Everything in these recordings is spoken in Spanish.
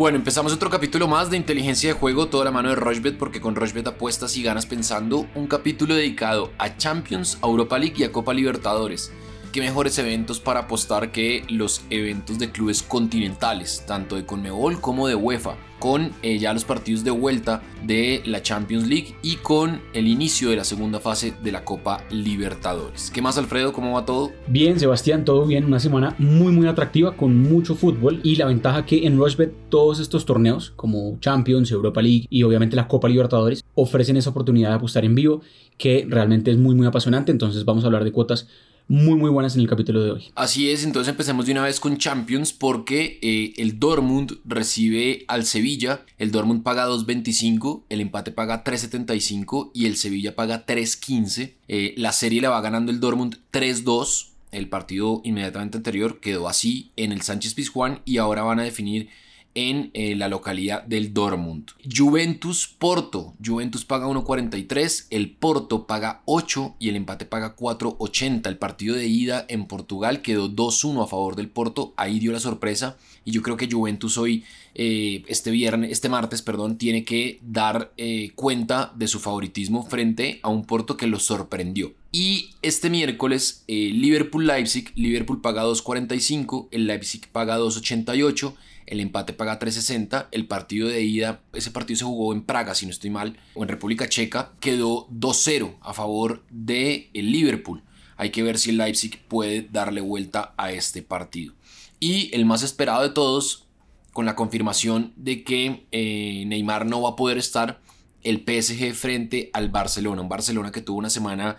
Bueno, empezamos otro capítulo más de inteligencia de juego, toda la mano de Rochbet, porque con Rochbet apuestas y ganas pensando, un capítulo dedicado a Champions, a Europa League y a Copa Libertadores qué mejores eventos para apostar que los eventos de clubes continentales, tanto de Conmebol como de UEFA, con eh, ya los partidos de vuelta de la Champions League y con el inicio de la segunda fase de la Copa Libertadores. ¿Qué más, Alfredo? ¿Cómo va todo? Bien, Sebastián, todo bien. Una semana muy, muy atractiva con mucho fútbol y la ventaja que en Rushbet todos estos torneos, como Champions, Europa League y obviamente la Copa Libertadores, ofrecen esa oportunidad de apostar en vivo que realmente es muy, muy apasionante. Entonces vamos a hablar de cuotas muy muy buenas en el capítulo de hoy. Así es, entonces empecemos de una vez con Champions porque eh, el Dortmund recibe al Sevilla, el Dortmund paga 2.25, el empate paga 3.75 y el Sevilla paga 3.15. Eh, la serie la va ganando el Dortmund 3-2. El partido inmediatamente anterior quedó así en el Sánchez Pizjuán y ahora van a definir en eh, la localidad del Dortmund. Juventus Porto. Juventus paga 1.43, el Porto paga 8 y el empate paga 4.80. El partido de ida en Portugal quedó 2-1 a favor del Porto. Ahí dio la sorpresa yo creo que Juventus hoy, eh, este viernes, este martes, perdón, tiene que dar eh, cuenta de su favoritismo frente a un Porto que lo sorprendió. Y este miércoles, Liverpool-Leipzig, Liverpool paga 2.45, el Leipzig paga 2.88 el empate paga 3.60, el partido de ida, ese partido se jugó en Praga, si no estoy mal, o en República Checa, quedó 2-0 a favor de el Liverpool. Hay que ver si el Leipzig puede darle vuelta a este partido. Y el más esperado de todos, con la confirmación de que eh, Neymar no va a poder estar, el PSG frente al Barcelona. Un Barcelona que tuvo una semana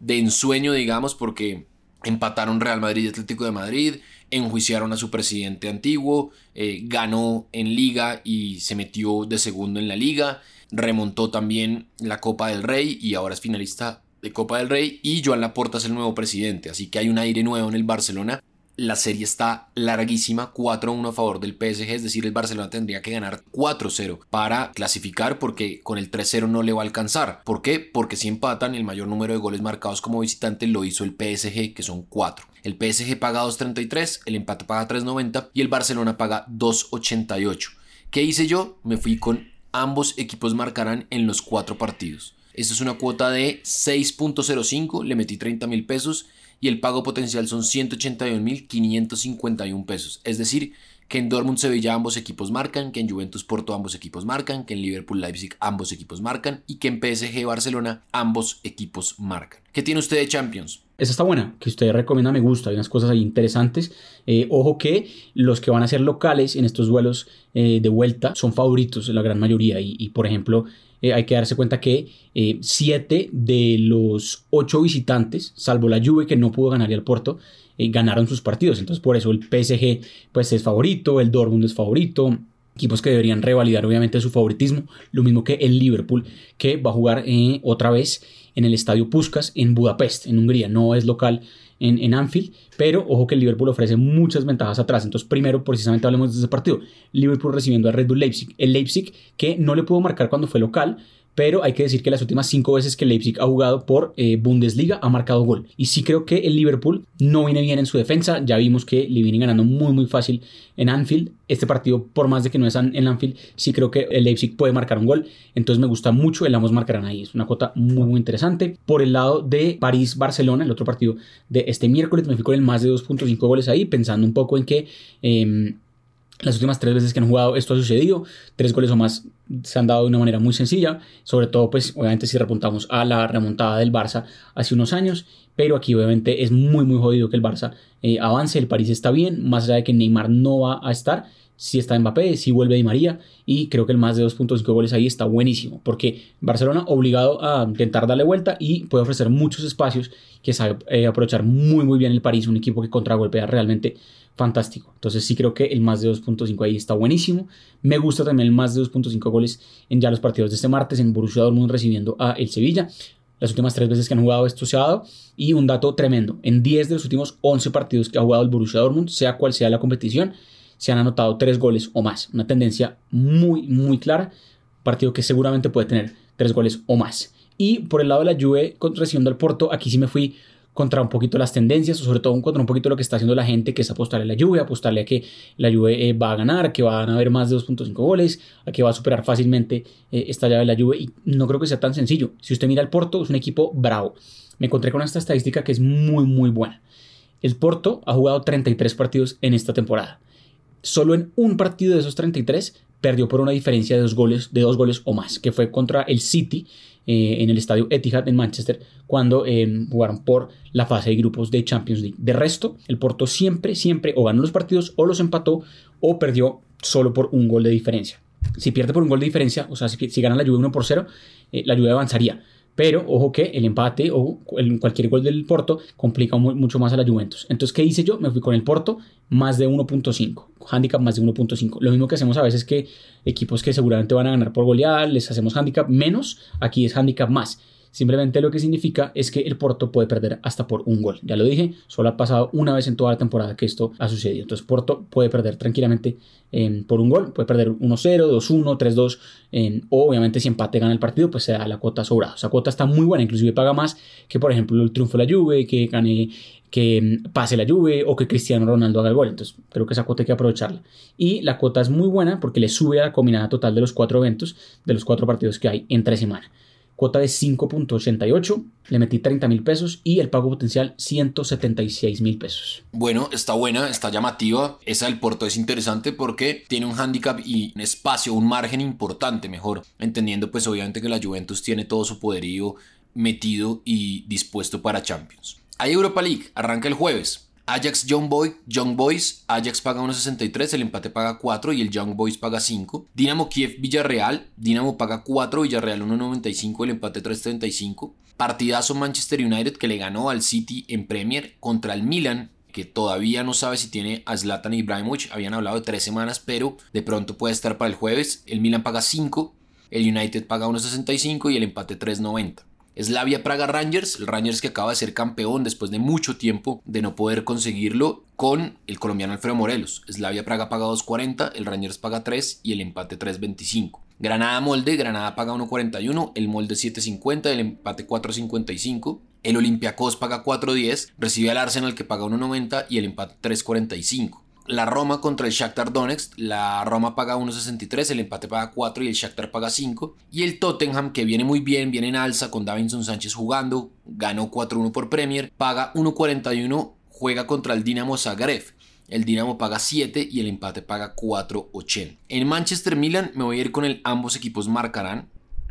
de ensueño, digamos, porque empataron Real Madrid y Atlético de Madrid, enjuiciaron a su presidente antiguo, eh, ganó en liga y se metió de segundo en la liga, remontó también la Copa del Rey y ahora es finalista de Copa del Rey y Joan Laporta es el nuevo presidente, así que hay un aire nuevo en el Barcelona la serie está larguísima, 4-1 a favor del PSG, es decir, el Barcelona tendría que ganar 4-0 para clasificar porque con el 3-0 no le va a alcanzar. ¿Por qué? Porque si empatan, el mayor número de goles marcados como visitante lo hizo el PSG, que son 4. El PSG paga 2.33, el empate paga 3.90 y el Barcelona paga 2.88. ¿Qué hice yo? Me fui con ambos equipos marcarán en los cuatro partidos. Esto es una cuota de 6.05, le metí 30 mil pesos y el pago potencial son 181.551 pesos. Es decir, que en Dortmund Sevilla ambos equipos marcan, que en Juventus Porto ambos equipos marcan, que en Liverpool Leipzig ambos equipos marcan y que en PSG Barcelona ambos equipos marcan. ¿Qué tiene usted de Champions? Esa está buena, que usted recomienda, me gusta, hay unas cosas ahí interesantes. Eh, ojo que los que van a ser locales en estos duelos eh, de vuelta son favoritos la gran mayoría y por ejemplo eh, hay que darse cuenta que siete de los ocho visitantes, salvo la Juve que no pudo ganar al Porto, ganaron sus partidos. Entonces por eso el PSG pues, es favorito, el Dortmund es favorito, equipos que deberían revalidar obviamente su favoritismo, lo mismo que el Liverpool que va a jugar otra vez en el estadio Puskas en Budapest, en Hungría, no es local en, Anfield, pero ojo que el Liverpool ofrece muchas ventajas atrás. Entonces, primero, precisamente hablemos de ese partido. Liverpool recibiendo a Red Bull Leipzig. El Leipzig que no le pudo marcar cuando fue local, pero hay que decir que las últimas cinco veces que Leipzig ha jugado por eh, Bundesliga ha marcado gol. Y sí creo que el Liverpool no viene bien en su defensa. Ya vimos que le viene ganando muy muy fácil en Anfield. Este partido, por más de que no es en Anfield, sí creo que el Leipzig puede marcar un gol. Entonces me gusta mucho el ambos marcarán ahí. Es una cuota muy muy interesante. Por el lado de París-Barcelona, el otro partido de este miércoles, me fui con el más de 2.5 goles ahí, pensando un poco en que... Em, las últimas tres veces que han jugado esto ha sucedido, tres goles o más se han dado de una manera muy sencilla, sobre todo pues obviamente si repuntamos a la remontada del Barça hace unos años, pero aquí obviamente es muy muy jodido que el Barça eh, avance, el París está bien, más allá de que Neymar no va a estar, si está Mbappé, si vuelve Di María y creo que el más de 2.5 goles ahí está buenísimo porque Barcelona obligado a intentar darle vuelta y puede ofrecer muchos espacios que sabe eh, aprovechar muy muy bien el París, un equipo que contragolpea realmente fantástico. Entonces sí creo que el más de 2.5 ahí está buenísimo. Me gusta también el más de 2.5 goles en ya los partidos de este martes en Borussia Dortmund recibiendo a el Sevilla. Las últimas tres veces que han jugado esto se ha dado. Y un dato tremendo, en 10 de los últimos 11 partidos que ha jugado el Borussia Dortmund, sea cual sea la competición, se han anotado 3 goles o más. Una tendencia muy, muy clara. Partido que seguramente puede tener 3 goles o más. Y por el lado de la Juve recibiendo al Porto, aquí sí me fui contra un poquito las tendencias, o sobre todo contra un poquito lo que está haciendo la gente, que es apostarle a la lluvia, apostarle a que la lluvia eh, va a ganar, que van a haber más de 2.5 goles, a que va a superar fácilmente eh, esta llave de la lluvia. Y no creo que sea tan sencillo. Si usted mira el Porto, es un equipo bravo. Me encontré con esta estadística que es muy, muy buena. El Porto ha jugado 33 partidos en esta temporada. Solo en un partido de esos 33 perdió por una diferencia de dos goles, de dos goles o más, que fue contra el City eh, en el estadio Etihad en Manchester cuando eh, jugaron por la fase de grupos de Champions League. De resto, el Porto siempre, siempre o ganó los partidos o los empató o perdió solo por un gol de diferencia. Si pierde por un gol de diferencia, o sea, si, gana la lluvia 1 por 0, eh, la lluvia avanzaría. Pero ojo que el empate o cualquier gol del Porto complica mucho más a la Juventus. Entonces, ¿qué hice yo? Me fui con el Porto más de 1.5. Handicap más de 1.5. Lo mismo que hacemos a veces que equipos que seguramente van a ganar por goleada, les hacemos handicap menos. Aquí es handicap más. Simplemente lo que significa es que el Porto puede perder hasta por un gol. Ya lo dije, solo ha pasado una vez en toda la temporada que esto ha sucedido. Entonces Porto puede perder tranquilamente em, por un gol, puede perder 1-0, 2-1, 3-2, o obviamente si empate gana el partido, pues se da la cuota sobrada. Esa cuota está muy buena, inclusive paga más que por ejemplo el triunfo de la Juve, que gane que em, pase la Juve o que Cristiano Ronaldo haga el gol. Entonces, creo que esa cuota hay que aprovecharla. Y la cuota es muy buena porque le sube a la combinada total de los cuatro eventos, de los cuatro partidos que hay entre semana cuota de 5.88, le metí 30 mil pesos y el pago potencial 176 mil pesos. Bueno, está buena, está llamativa. Esa del Porto es interesante porque tiene un handicap y un espacio, un margen importante, mejor. Entendiendo pues obviamente que la Juventus tiene todo su poderío metido y dispuesto para Champions. Hay Europa League, arranca el jueves. Ajax Young, Boy, Young Boys, Ajax paga 1.63, el empate paga 4 y el Young Boys paga 5. Dinamo Kiev Villarreal, Dinamo paga 4, Villarreal 1.95, el empate 3.35. Partidazo Manchester United que le ganó al City en Premier contra el Milan que todavía no sabe si tiene a Zlatan Ibrahimovic, habían hablado de tres semanas, pero de pronto puede estar para el jueves. El Milan paga 5, el United paga 1.65 y el empate 3.90. Slavia Praga Rangers, el Rangers que acaba de ser campeón después de mucho tiempo de no poder conseguirlo con el colombiano Alfredo Morelos. Slavia Praga paga 2.40, el Rangers paga 3 y el empate 3.25. Granada Molde, Granada paga 1.41, el Molde 7.50, el empate 4.55. El Olympiacos paga 4.10, recibe al Arsenal que paga 1.90 y el empate 3.45 la Roma contra el Shakhtar Donetsk, la Roma paga 1.63, el empate paga 4 y el Shakhtar paga 5. Y el Tottenham, que viene muy bien, viene en alza con Davinson Sánchez jugando, ganó 4-1 por Premier, paga 1.41, juega contra el Dinamo Zagreb. El Dinamo paga 7 y el empate paga 4.80. En Manchester Milan me voy a ir con el ambos equipos marcarán,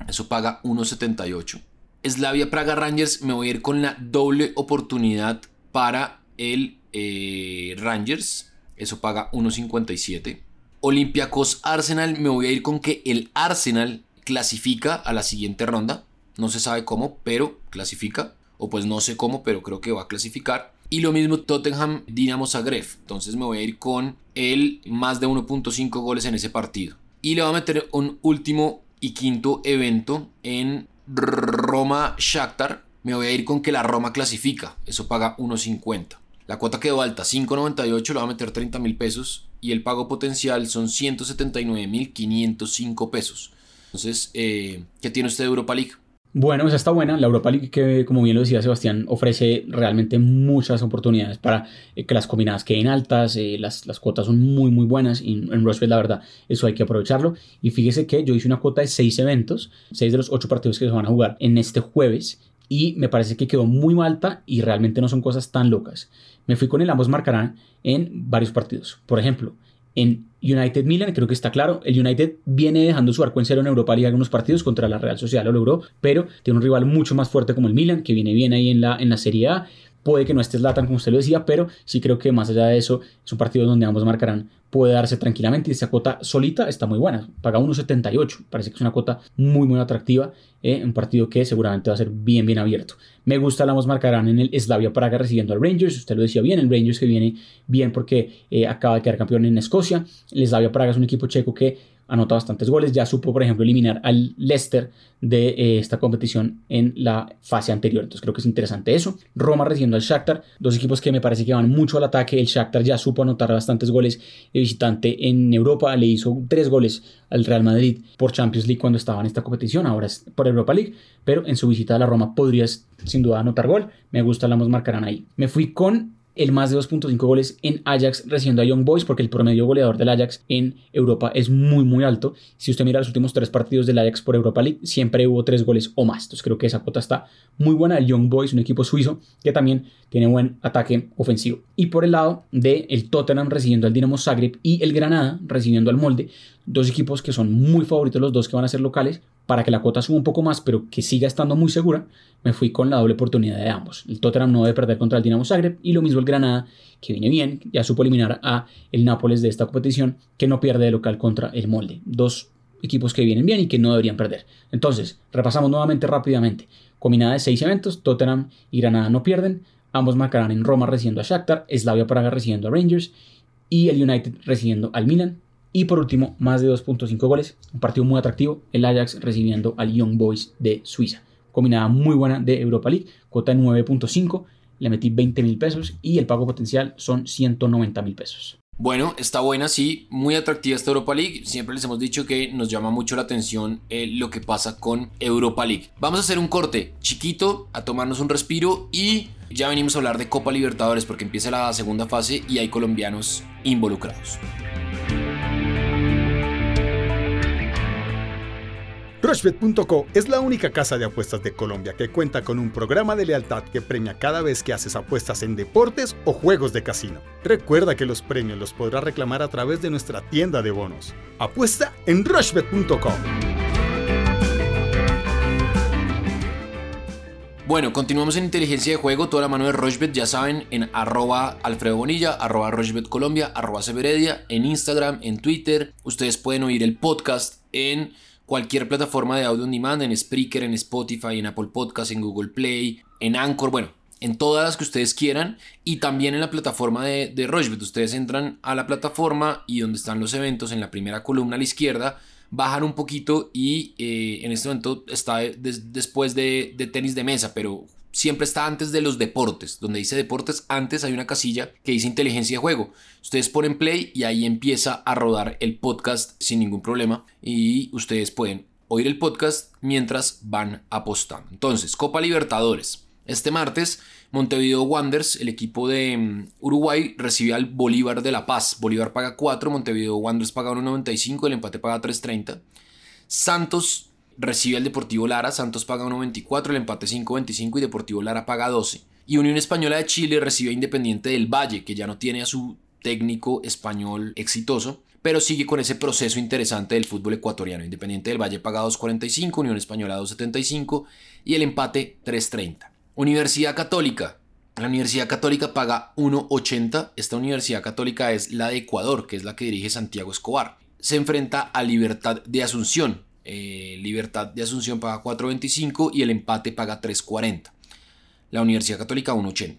eso paga 1.78. Slavia Praga Rangers me voy a ir con la doble oportunidad para el eh, Rangers eso paga 1.57. Olympiacos Arsenal, me voy a ir con que el Arsenal clasifica a la siguiente ronda. No se sabe cómo, pero clasifica. O pues no sé cómo, pero creo que va a clasificar. Y lo mismo Tottenham Dinamo Zagreb. Entonces me voy a ir con el más de 1.5 goles en ese partido. Y le voy a meter un último y quinto evento en Roma Shakhtar. Me voy a ir con que la Roma clasifica. Eso paga 1.50. La cuota quedó alta, 5.98, le va a meter 30 mil pesos y el pago potencial son 179 mil 505 pesos. Entonces, eh, ¿qué tiene usted de Europa League? Bueno, esa está buena. La Europa League, que como bien lo decía Sebastián, ofrece realmente muchas oportunidades para eh, que las combinadas queden altas. Eh, las, las, cuotas son muy, muy buenas. Y en Rushfield, la verdad, eso hay que aprovecharlo. Y fíjese que yo hice una cuota de 6 eventos, 6 de los 8 partidos que se van a jugar en este jueves. Y me parece que quedó muy alta y realmente no son cosas tan locas me fui con el ambos marcarán en varios partidos. Por ejemplo, en United Milan, creo que está claro, el United viene dejando su arco en cero en Europa League algunos partidos contra la Real Sociedad, lo logró, pero tiene un rival mucho más fuerte como el Milan, que viene bien ahí en la, en la Serie A. Puede que no esté Zlatan como usted lo decía, pero sí creo que más allá de eso es un partido donde ambos marcarán puede darse tranquilamente y esta cuota solita está muy buena, paga 1.78, parece que es una cuota muy muy atractiva, eh, un partido que seguramente va a ser bien bien abierto. Me gusta la marcarán en el Slavia Praga recibiendo al Rangers, usted lo decía bien, el Rangers que viene bien porque eh, acaba de quedar campeón en Escocia, el Slavia Praga es un equipo checo que anota bastantes goles. Ya supo, por ejemplo, eliminar al Leicester de eh, esta competición en la fase anterior. Entonces creo que es interesante eso. Roma recibiendo al Shakhtar, dos equipos que me parece que van mucho al ataque. El Shakhtar ya supo anotar bastantes goles de visitante en Europa. Le hizo tres goles al Real Madrid por Champions League cuando estaba en esta competición. Ahora es por Europa League. Pero en su visita a la Roma podrías sin duda anotar gol. Me gusta, la marcarán ahí. Me fui con el más de 2.5 goles en Ajax recibiendo a Young Boys porque el promedio goleador del Ajax en Europa es muy muy alto. Si usted mira los últimos tres partidos del Ajax por Europa League, siempre hubo tres goles o más. Entonces creo que esa cuota está muy buena. El Young Boys, un equipo suizo que también tiene buen ataque ofensivo. Y por el lado de el Tottenham recibiendo al Dinamo Zagreb y el Granada recibiendo al Molde, dos equipos que son muy favoritos los dos que van a ser locales, para que la cuota suba un poco más, pero que siga estando muy segura, me fui con la doble oportunidad de ambos. El Tottenham no debe perder contra el Dinamo Zagreb y lo mismo el Granada, que viene bien, ya supo eliminar a el Nápoles de esta competición, que no pierde de local contra el Molde. Dos equipos que vienen bien y que no deberían perder. Entonces, repasamos nuevamente rápidamente. Combinada de seis eventos, Tottenham y Granada no pierden. Ambos marcarán en Roma recibiendo a Shakhtar, Slavia Praga recibiendo a Rangers y el United recibiendo al Milan. Y por último, más de 2.5 goles, un partido muy atractivo, el Ajax recibiendo al Young Boys de Suiza. Combinada muy buena de Europa League, cuota 9.5, le metí 20 mil pesos y el pago potencial son 190 mil pesos. Bueno, está buena, sí, muy atractiva esta Europa League. Siempre les hemos dicho que nos llama mucho la atención eh, lo que pasa con Europa League. Vamos a hacer un corte chiquito, a tomarnos un respiro y ya venimos a hablar de Copa Libertadores porque empieza la segunda fase y hay colombianos involucrados. Rushbet.co es la única casa de apuestas de Colombia que cuenta con un programa de lealtad que premia cada vez que haces apuestas en deportes o juegos de casino. Recuerda que los premios los podrás reclamar a través de nuestra tienda de bonos. Apuesta en Rushbet.co. Bueno, continuamos en inteligencia de juego, toda la mano de Rochbet, ya saben, en arroba Alfredo arroba Rochbet arroba Severedia, en Instagram, en Twitter. Ustedes pueden oír el podcast en cualquier plataforma de audio on demand, en Spreaker, en Spotify, en Apple Podcast, en Google Play, en Anchor, bueno, en todas las que ustedes quieran y también en la plataforma de, de Ustedes entran a la plataforma y donde están los eventos en la primera columna a la izquierda, bajan un poquito y eh, en este momento está después de, de tenis de mesa, pero siempre está antes de los deportes. Donde dice deportes, antes hay una casilla que dice inteligencia de juego. Ustedes ponen play y ahí empieza a rodar el podcast sin ningún problema. Y ustedes pueden oír el podcast mientras van apostando. Entonces, Copa Libertadores. Este martes, Montevideo Wanderers, el equipo de mm, Uruguay, recibe al Bolívar de La Paz. Bolívar paga 4, Montevideo Wanderers paga 1.95, el empate paga 3.30. Santos recibe al Deportivo Lara, Santos paga 1.24, el empate 5.25 y Deportivo Lara paga 12. Y Unión Española de Chile recibe a Independiente del Valle, que ya no tiene a su técnico español exitoso, pero sigue con ese proceso interesante del fútbol ecuatoriano. Independiente del Valle paga 2.45, Unión Española 2.75 y el empate 3.30. Universidad Católica. La Universidad Católica paga 1.80. Esta Universidad Católica es la de Ecuador, que es la que dirige Santiago Escobar. Se enfrenta a Libertad de Asunción, eh, Libertad de Asunción paga 4.25 y el empate paga 3.40. La Universidad Católica 1.80.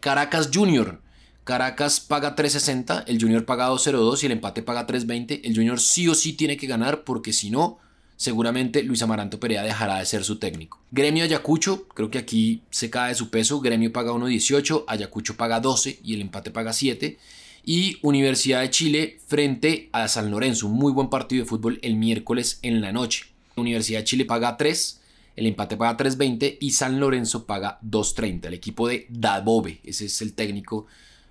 Caracas Junior. Caracas paga 3.60, el Junior paga 2.02 y el empate paga 3.20. El Junior sí o sí tiene que ganar porque si no, seguramente Luis Amaranto Perea dejará de ser su técnico. Gremio Ayacucho, creo que aquí se cae de su peso. Gremio paga 1.18, Ayacucho paga 12 y el empate paga 7 y Universidad de Chile frente a San Lorenzo. Un muy buen partido de fútbol el miércoles en la noche. Universidad de Chile paga 3, el empate paga 3.20 y San Lorenzo paga 2.30. El equipo de Dabove, ese es el técnico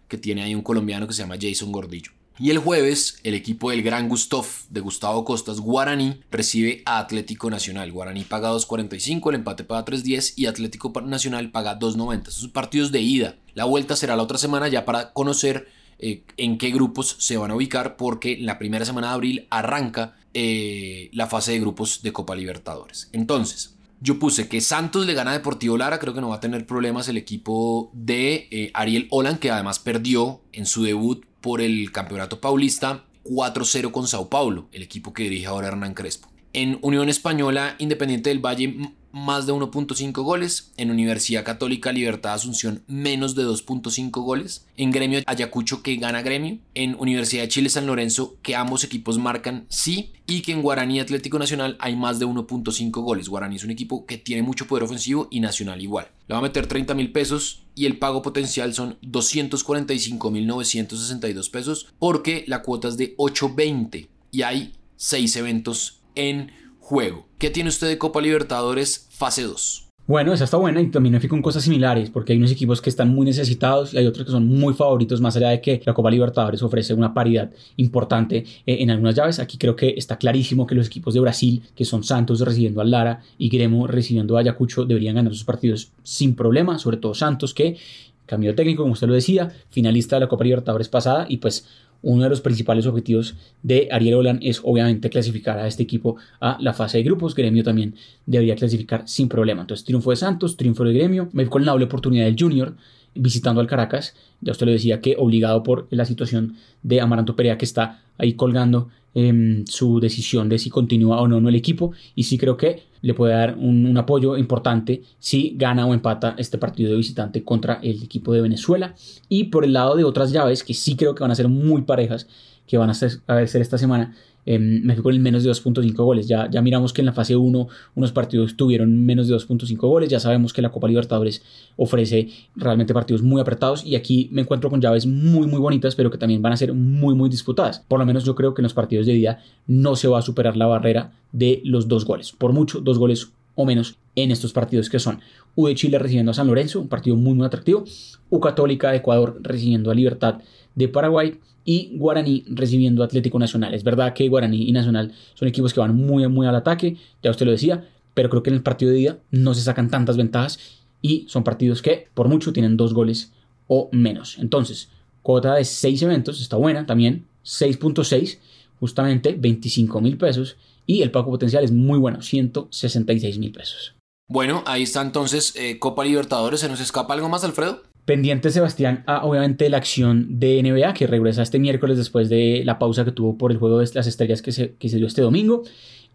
que tiene ahí un colombiano que se llama Jason Gordillo. Y el jueves, el equipo del Gran Gustav de Gustavo Costas, Guaraní, recibe a Atlético Nacional. Guaraní paga 2.45, el empate paga 3.10 y Atlético Nacional paga 2.90. Esos son partidos de ida. La vuelta será la otra semana ya para conocer eh, en qué grupos se van a ubicar porque la primera semana de abril arranca eh, la fase de grupos de Copa Libertadores. Entonces, yo puse que Santos le gana a Deportivo Lara, creo que no va a tener problemas el equipo de eh, Ariel Olan, que además perdió en su debut por el Campeonato Paulista 4-0 con Sao Paulo, el equipo que dirige ahora Hernán Crespo. En Unión Española, Independiente del Valle más de 1.5 goles. En Universidad Católica Libertad Asunción menos de 2.5 goles. En Gremio Ayacucho que gana Gremio. En Universidad de Chile San Lorenzo que ambos equipos marcan sí. Y que en Guaraní Atlético Nacional hay más de 1.5 goles. Guaraní es un equipo que tiene mucho poder ofensivo y Nacional igual. Le va a meter 30 mil pesos y el pago potencial son 245.962 pesos porque la cuota es de 8.20 y hay 6 eventos en juego. ¿Qué tiene usted de Copa Libertadores fase 2? Bueno, esa está buena y también me fijo en cosas similares, porque hay unos equipos que están muy necesitados y hay otros que son muy favoritos, más allá de que la Copa Libertadores ofrece una paridad importante eh, en algunas llaves. Aquí creo que está clarísimo que los equipos de Brasil, que son Santos recibiendo al Lara y Gremo recibiendo a Ayacucho, deberían ganar sus partidos sin problema, sobre todo Santos, que cambió técnico, como usted lo decía, finalista de la Copa Libertadores pasada y pues uno de los principales objetivos de Ariel Olan es obviamente clasificar a este equipo a la fase de grupos. Gremio también debería clasificar sin problema. Entonces, triunfo de Santos, triunfo de Gremio. Me con la doble oportunidad del Junior visitando al Caracas. Ya usted lo decía que obligado por la situación de Amaranto Perea que está ahí colgando em, su decisión de si continúa o no en el equipo. Y sí creo que le puede dar un, apoyo importante si gana o empata este partido de visitante contra el equipo de Venezuela. Y por el lado de otras llaves que sí creo que van a ser muy parejas, que van a ser, a ser esta semana, eh, me fui con el menos de 2.5 goles. Ya, ya miramos que en la fase 1 unos partidos tuvieron menos de 2.5 goles. Ya sabemos que la Copa Libertadores ofrece realmente partidos muy apretados. Y aquí me encuentro con llaves muy, muy bonitas, pero que también van a ser muy, muy disputadas. Por lo menos yo creo que en los partidos de día no se va a superar la barrera de los dos goles. Por mucho, dos goles o menos en estos partidos que son U de Chile recibiendo a San Lorenzo, un partido muy muy atractivo, U Católica de Ecuador recibiendo a Libertad de Paraguay y Guaraní recibiendo Atlético Nacional. Es verdad que Guaraní y Nacional son equipos que van muy, muy al ataque, ya usted lo decía, pero creo que en el partido de día no se sacan tantas ventajas y son partidos que por mucho tienen dos goles o menos. Entonces, cuota de 6 eventos está buena también, 6.6, justamente 25 mil pesos y el pago potencial es muy bueno, 166 mil pesos. Bueno, ahí está entonces eh, Copa Libertadores. ¿Se nos escapa algo más, Alfredo? Pendiente Sebastián a obviamente la acción de NBA que regresa este miércoles después de la pausa que tuvo por el juego de las estrellas que se, que se dio este domingo.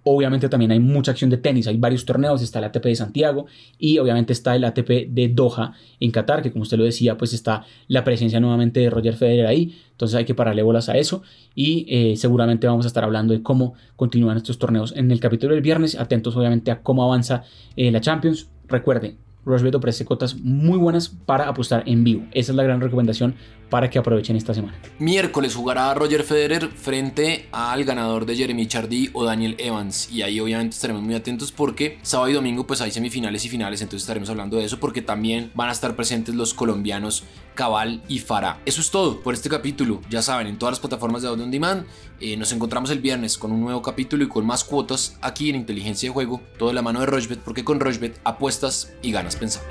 Obviamente también hay mucha acción de tenis, hay varios torneos, está el ATP de Santiago y obviamente está el ATP de Doha en Qatar, que como usted lo decía, pues está la presencia nuevamente de Roger Federer ahí, entonces hay que pararle bolas a eso y eh, seguramente vamos a estar hablando de cómo continúan estos torneos en el capítulo del viernes, atentos obviamente a cómo avanza eh, la Champions. Recuerden, Rushbet ofrece cotas muy buenas para apostar en vivo. Esa es la gran recomendación para que aprovechen esta semana. Miércoles jugará Roger Federer frente al ganador de Jeremy Chardy o Daniel Evans. Y ahí obviamente estaremos muy atentos porque sábado y domingo pues hay semifinales y finales. Entonces estaremos hablando de eso porque también van a estar presentes los colombianos Cabal y Farah. Eso es todo por este capítulo. Ya saben, en todas las plataformas de audio on demand. Eh, nos encontramos el viernes con un nuevo capítulo y con más cuotas aquí en Inteligencia de Juego. Todo de la mano de Rochbet porque con Rochbet apuestas y ganas pensando.